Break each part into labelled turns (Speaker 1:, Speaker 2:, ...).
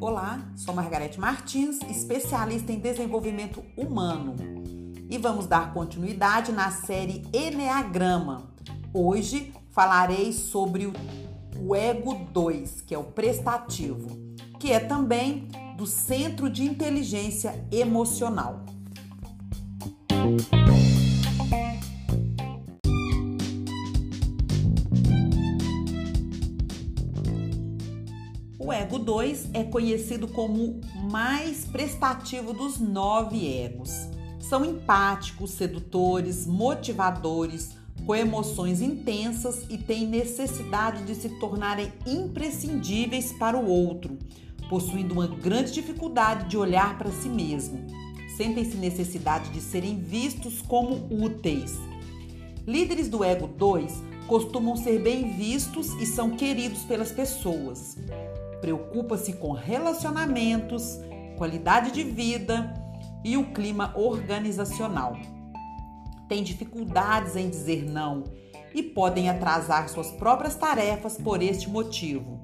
Speaker 1: Olá, sou Margarete Martins, especialista em desenvolvimento humano, e vamos dar continuidade na série Enneagrama. Hoje falarei sobre o ego 2, que é o prestativo, que é também do Centro de Inteligência Emocional. O ego 2 é conhecido como o mais prestativo dos nove egos. São empáticos, sedutores, motivadores, com emoções intensas e têm necessidade de se tornarem imprescindíveis para o outro, possuindo uma grande dificuldade de olhar para si mesmo. Sentem-se necessidade de serem vistos como úteis. Líderes do ego 2 costumam ser bem vistos e são queridos pelas pessoas preocupa-se com relacionamentos, qualidade de vida e o clima organizacional. Tem dificuldades em dizer não e podem atrasar suas próprias tarefas por este motivo.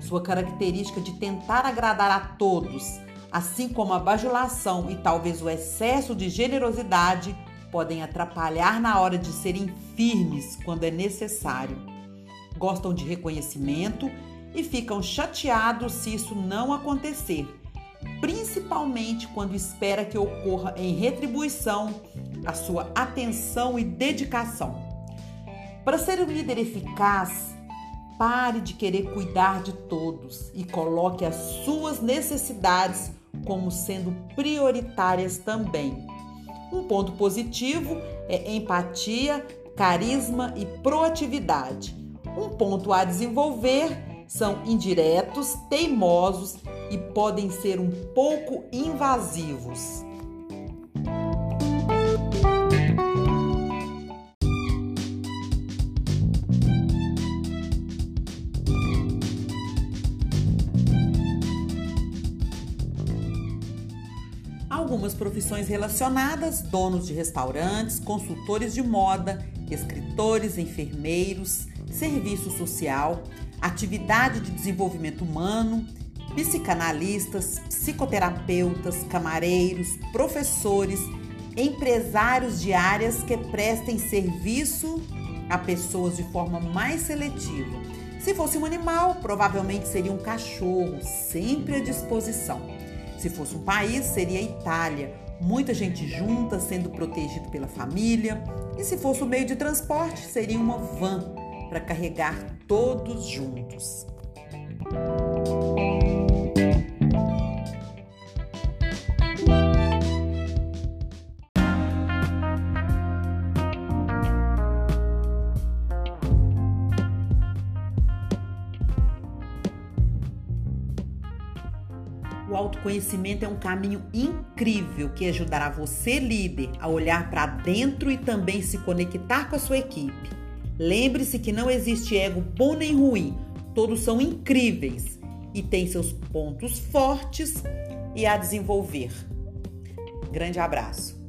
Speaker 1: Sua característica de tentar agradar a todos, assim como a bajulação e talvez o excesso de generosidade, podem atrapalhar na hora de serem firmes quando é necessário. Gostam de reconhecimento e ficam chateados se isso não acontecer, principalmente quando espera que ocorra em retribuição a sua atenção e dedicação. Para ser um líder eficaz, pare de querer cuidar de todos e coloque as suas necessidades como sendo prioritárias também. Um ponto positivo é empatia, carisma e proatividade. Um ponto a desenvolver são indiretos, teimosos e podem ser um pouco invasivos. Algumas profissões relacionadas: donos de restaurantes, consultores de moda, escritores, enfermeiros, serviço social, atividade de desenvolvimento humano, psicanalistas, psicoterapeutas, camareiros, professores, empresários de áreas que prestem serviço a pessoas de forma mais seletiva. Se fosse um animal, provavelmente seria um cachorro, sempre à disposição. Se fosse um país, seria a Itália, muita gente junta, sendo protegido pela família. E se fosse um meio de transporte, seria uma van para carregar todos juntos. O autoconhecimento é um caminho incrível que ajudará você, líder, a olhar para dentro e também se conectar com a sua equipe. Lembre-se que não existe ego bom nem ruim, todos são incríveis e têm seus pontos fortes e a desenvolver. Grande abraço.